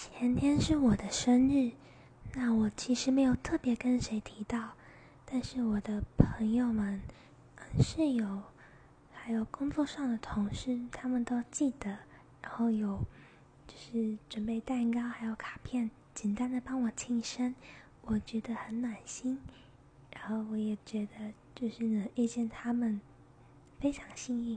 前天是我的生日那我其实没有特别跟谁提到但是我的朋友们室友还有工作上的同事他们都记得然后有就是准备蛋糕还有卡片简单的帮我庆生我觉得很暖心然后我也觉得就是能遇见他们非常幸运。